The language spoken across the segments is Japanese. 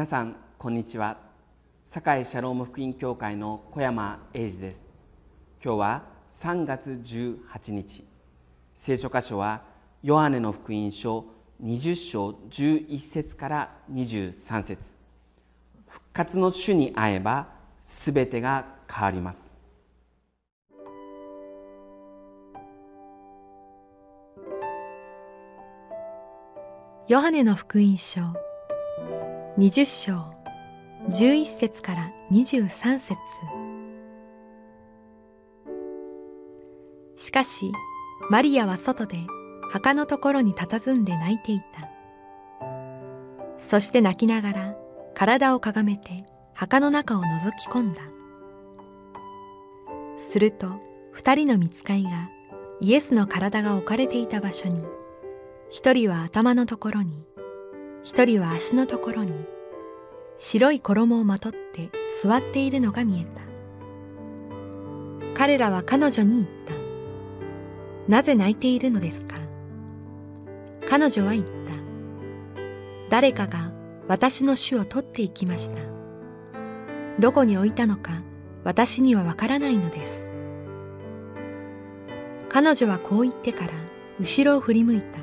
皆さんこんにちは。堺シャローム福音教会の小山英二です。今日は3月18日。聖書箇所はヨハネの福音書20章11節から23節。復活の主に会えばすべてが変わります。ヨハネの福音書20章。11節から23節。しかしマリアは外で墓のところに佇んで泣いていた。そして泣きながら体をかがめて墓の中を覗き込んだ。すると二人の見つかいがイエスの体が置かれていた場所に一人は頭のところに一人は足のところに白い衣をまとって座っているのが見えた。彼らは彼女に言った。なぜ泣いているのですか？彼女は言った。誰かが私の主を取っていきました。どこに置いたのか私にはわからないのです。彼女はこう言ってから後ろを振り向いた。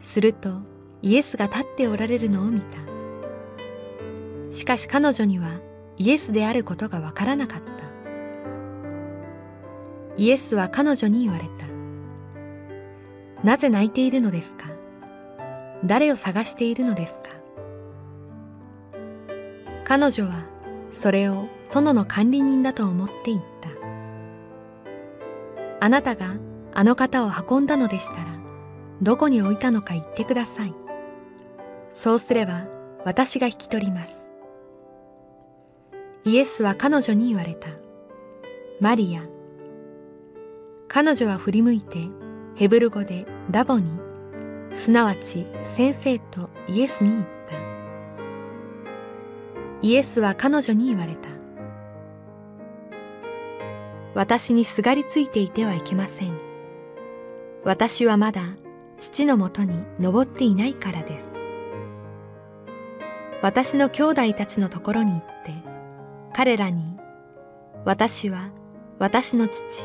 するとイエスが立っておられるのを見た。しかし彼女にはイエスであることがわからなかった。イエスは彼女に言われた。なぜ泣いているのですか？誰を探しているのですか？彼女はそれを園の管理人だと思って言った。あなたがあの方を運んだのでしたらどこに置いたのか言ってください。そうすれば私が引き取りますイエスは彼女に言われた。マリア。彼女は振り向いてヘブル語でラボに、すなわち先生とイエスに言った。イエスは彼女に言われた。私にすがりついていてはいけません。私はまだ父のもとに登っていないからです。私の兄弟たちのところに行って、彼らに、私は私の父、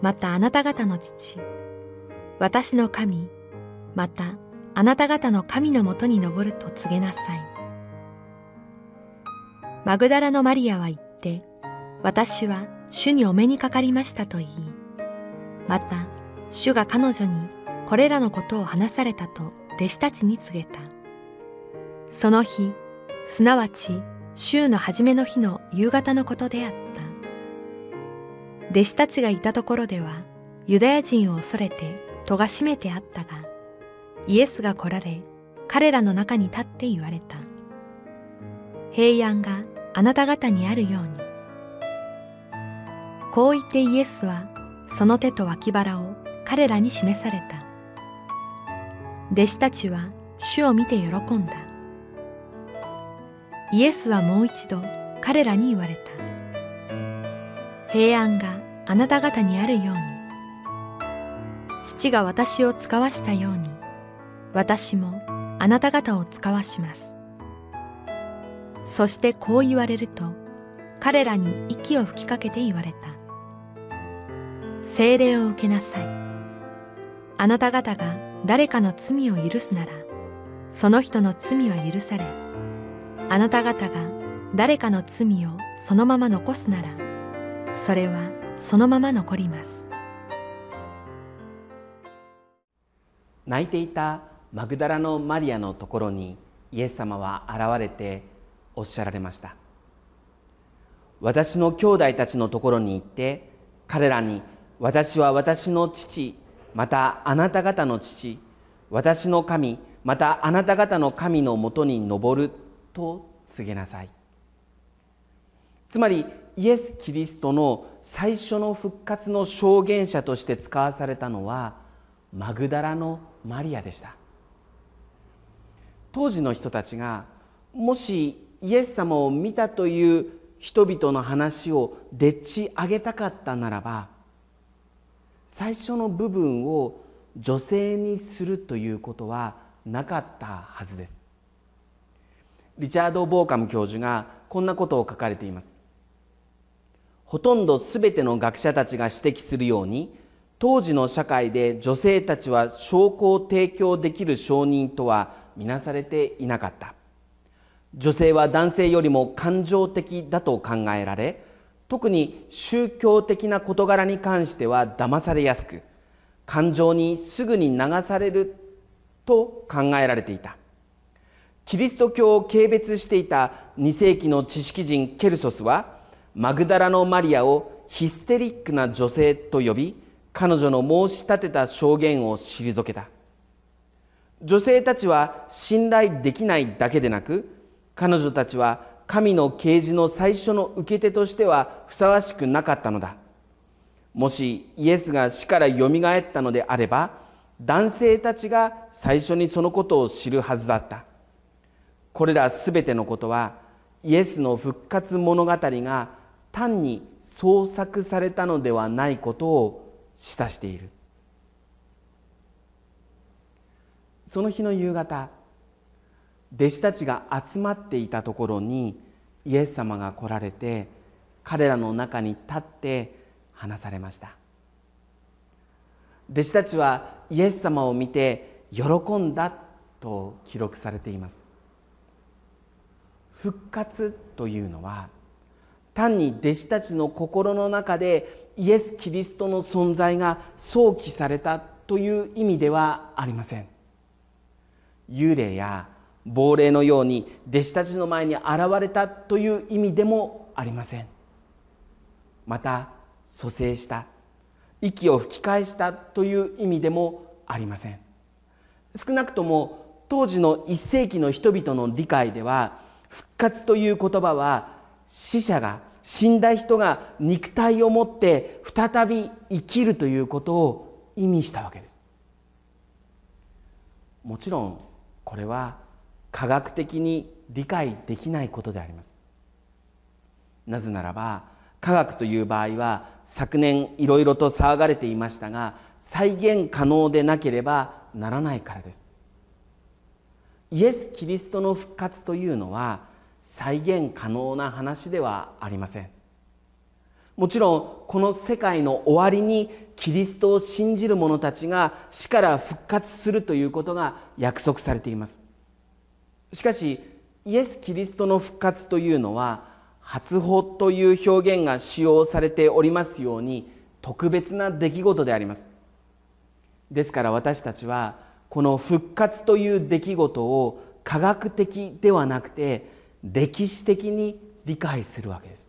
またあなた方の父、私の神、またあなた方の神のもとに登ると告げなさい。マグダラのマリアは言って、私は主にお目にかかりましたと言い、また主が彼女にこれらのことを話されたと弟子たちに告げた。その日、すなわち週の初めの日の夕方のことであった。弟子たちがいたところでは、ユダヤ人を恐れて戸が閉めてあったが、イエスが来られ、彼らの中に立って言われた。平安があなた方にあるように。こう言ってイエスは、その手と脇腹を彼らに示された。弟子たちは主を見て喜んだ。イエスはもう一度彼らに言われた。平安があなた方にあるように、父が私を使わしたように、私もあなた方を使わします。そしてこう言われると、彼らに息を吹きかけて言われた。精霊を受けなさい。あなた方が誰かの罪を許すなら、その人の罪は許され、あなた方が誰かの罪をそのまま残すならそれはそのまま残ります。泣いていたマグダラのマリアのところにイエス様は現れておっしゃられました。私の兄弟たちのところに行って彼らに私は私の父またあなた方の父私の神またあなた方の神のもとに登ると告げなさい。つまりイエス・キリストの最初の復活の証言者として使わされたのはマグダラのマリアでした。当時の人たちがもしイエス様を見たという人々の話をでっち上げたかったならば最初の部分を女性にするということはなかったはずです。リチャード・ボーカム教授がこんなことを書かれています。ほとんど全ての学者たちが指摘するように当時の社会で女性たちは証拠を提供できる証人とは見なされていなかった。女性は男性よりも感情的だと考えられ特に宗教的な事柄に関しては騙されやすく感情にすぐに流されると考えられていた。キリスト教を軽蔑していた2世紀の知識人ケルソスはマグダラのマリアをヒステリックな女性と呼び彼女の申し立てた証言を退けた。女性たちは信頼できないだけでなく彼女たちは神の啓示の最初の受け手としてはふさわしくなかったのだ。もしイエスが死からよみがえったのであれば男性たちが最初にそのことを知るはずだった。これらすべてのことはイエスの復活物語が単に創作されたのではないことを示唆している。その日の夕方弟子たちが集まっていたところにイエス様が来られて彼らの中に立って話されました。弟子たちはイエス様を見て喜んだと記録されています。復活というのは単に弟子たちの心の中でイエス・キリストの存在が想起されたという意味ではありません。幽霊や亡霊のように弟子たちの前に現れたという意味でもありません。また蘇生した息を吹き返したという意味でもありません。少なくとも当時の1世紀の人々の理解では復活という言葉は死者が死んだ人が肉体を持って再び生きるということを意味したわけです。もちろんこれは科学的に理解できないことであります。なぜならば科学という場合は昨年いろいろと騒がれていましたが再現可能でなければならないからです。イエス・キリストの復活というのは再現可能な話ではありません。もちろんこの世界の終わりにキリストを信じる者たちが死から復活するということが約束されています。しかしイエス・キリストの復活というのは初歩という表現が使用されておりますように特別な出来事であります。ですから私たちはこの復活という出来事を科学的ではなくて歴史的に理解するわけです。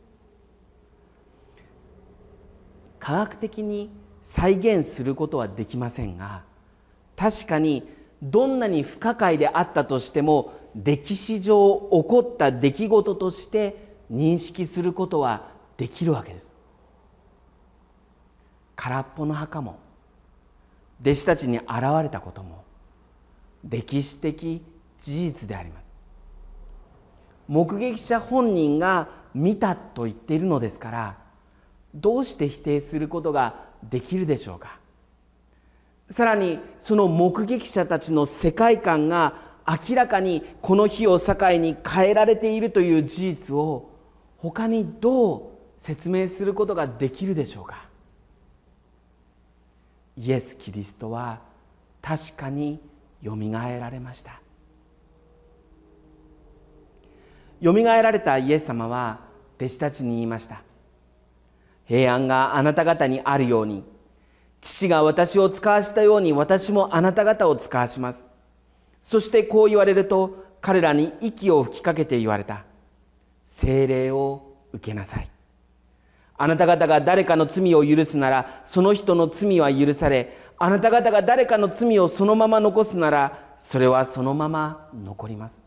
科学的に再現することはできませんが確かにどんなに不可解であったとしても歴史上起こった出来事として認識することはできるわけです。空っぽの墓も弟子たちに現れたことも歴史的事実であります。目撃者本人が見たと言っているのですからどうして否定することができるでしょうか。さらにその目撃者たちの世界観が明らかにこの日を境に変えられているという事実を他にどう説明することができるでしょうか。イエス・キリストは確かによみがえられました。よみがえられたイエス様は弟子たちに言いました。平安があなた方にあるように父が私を使わしたように私もあなた方を使わします。そしてこう言われると彼らに息を吹きかけて言われた。精霊を受けなさい。あなた方が誰かの罪を許すならその人の罪は許されあなた方が誰かの罪をそのまま残すならそれはそのまま残ります。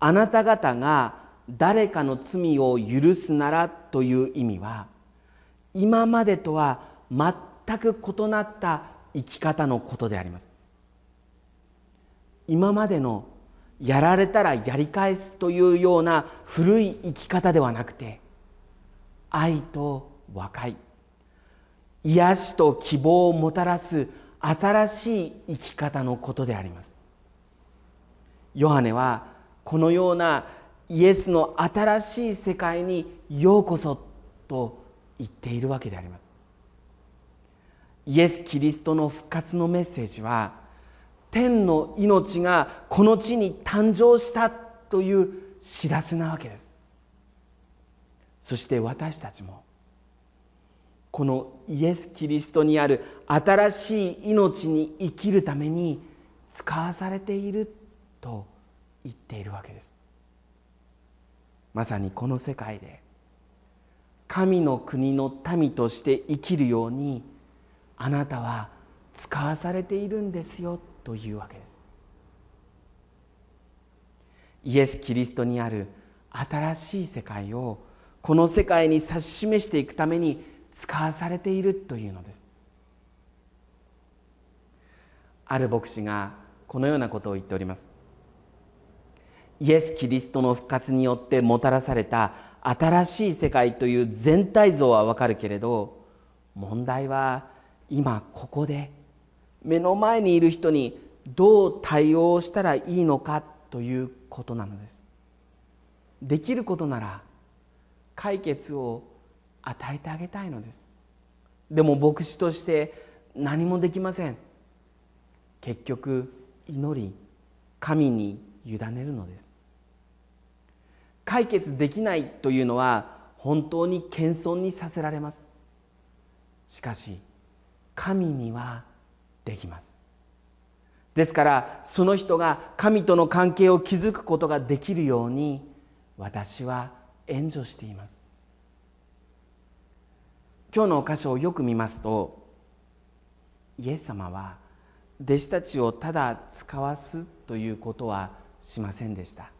あなた方が誰かの罪を許すならという意味は今までとは全く異なった生き方のことであります。今までのやられたらやり返すというような古い生き方ではなくて愛と和解。癒しと希望をもたらす新しい生き方のことであります。ヨハネはこのようなイエスの新しい世界にようこそと言っているわけであります。イエス・キリストの復活のメッセージは天の命がこの地に誕生したという知らせなわけです。そして私たちもこのイエス・キリストにある新しい命に生きるために使わされていると言っているわけです。まさにこの世界で神の国の民として生きるようにあなたは使わされているんですよというわけです。イエス・キリストにある新しい世界をこの世界に指し示していくために使わされているというのです。ある牧師がこのようなことを言っております。イエス・キリストの復活によってもたらされた新しい世界という全体像はわかるけれど問題は今ここで目の前にいる人にどう対応したらいいのかということなのです。できることなら解決を与えてあげたいのです。でも牧師として何もできません。結局祈り神に委ねるのです。解決できないというのは本当に謙遜にさせられます。しかし神にはできます。ですからその人が神との関係を築くことができるように私は援助しています。今日の箇所をよく見ますとイエス様は弟子たちをただ使わすということはしませんでした。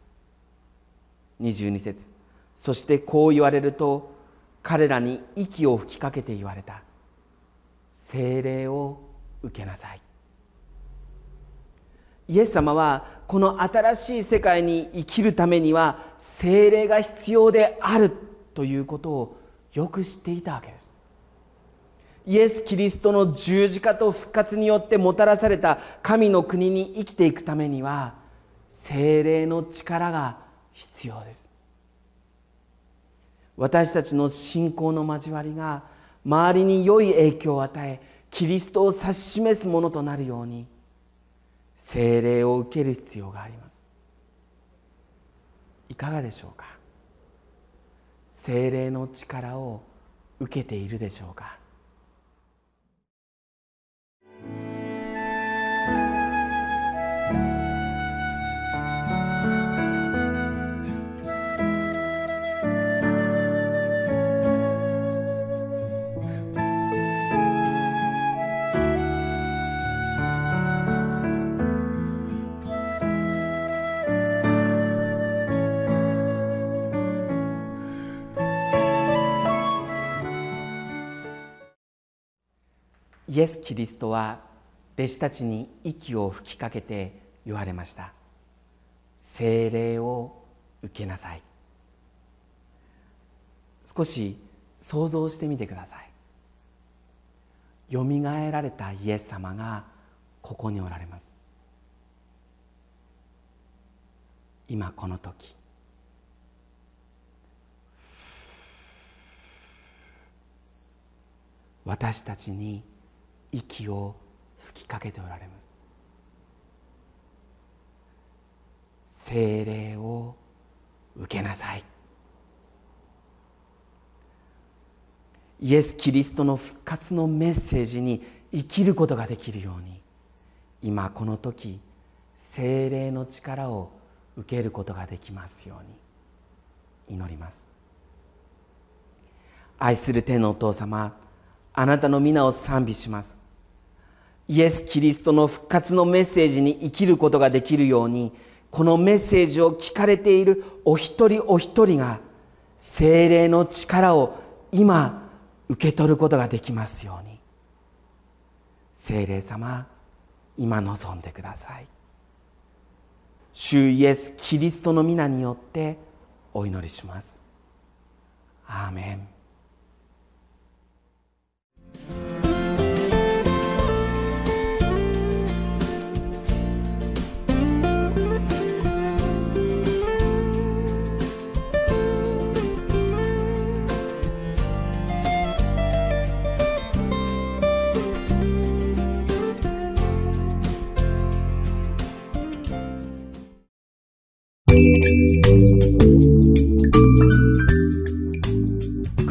22節。そしてこう言われると彼らに息を吹きかけて言われた。精霊を受けなさい。イエス様はこの新しい世界に生きるためには精霊が必要であるということをよく知っていたわけです。イエス・キリストの十字架と復活によってもたらされた神の国に生きていくためには精霊の力が必要です。私たちの信仰の交わりが周りに良い影響を与えキリストを指し示すものとなるように聖霊を受ける必要があります。いかがでしょうか？聖霊の力を受けているでしょうか？イエス・キリストは弟子たちに息を吹きかけて言われました。精霊を受けなさい。少し想像してみてください。よみがえられたイエス様がここにおられます。今この時。私たちに息を吹きかけておられます。精霊を受けなさい。イエス・キリストの復活のメッセージに生きることができるように今この時精霊の力を受けることができますように祈ります。愛する天のお父様あなたの皆を賛美します。イエス・キリストの復活のメッセージに生きることができるようにこのメッセージを聞かれているお一人お一人が精霊の力を今受け取ることができますように。精霊様今望んでください。主イエス・キリストの皆によってお祈りします。アーメン。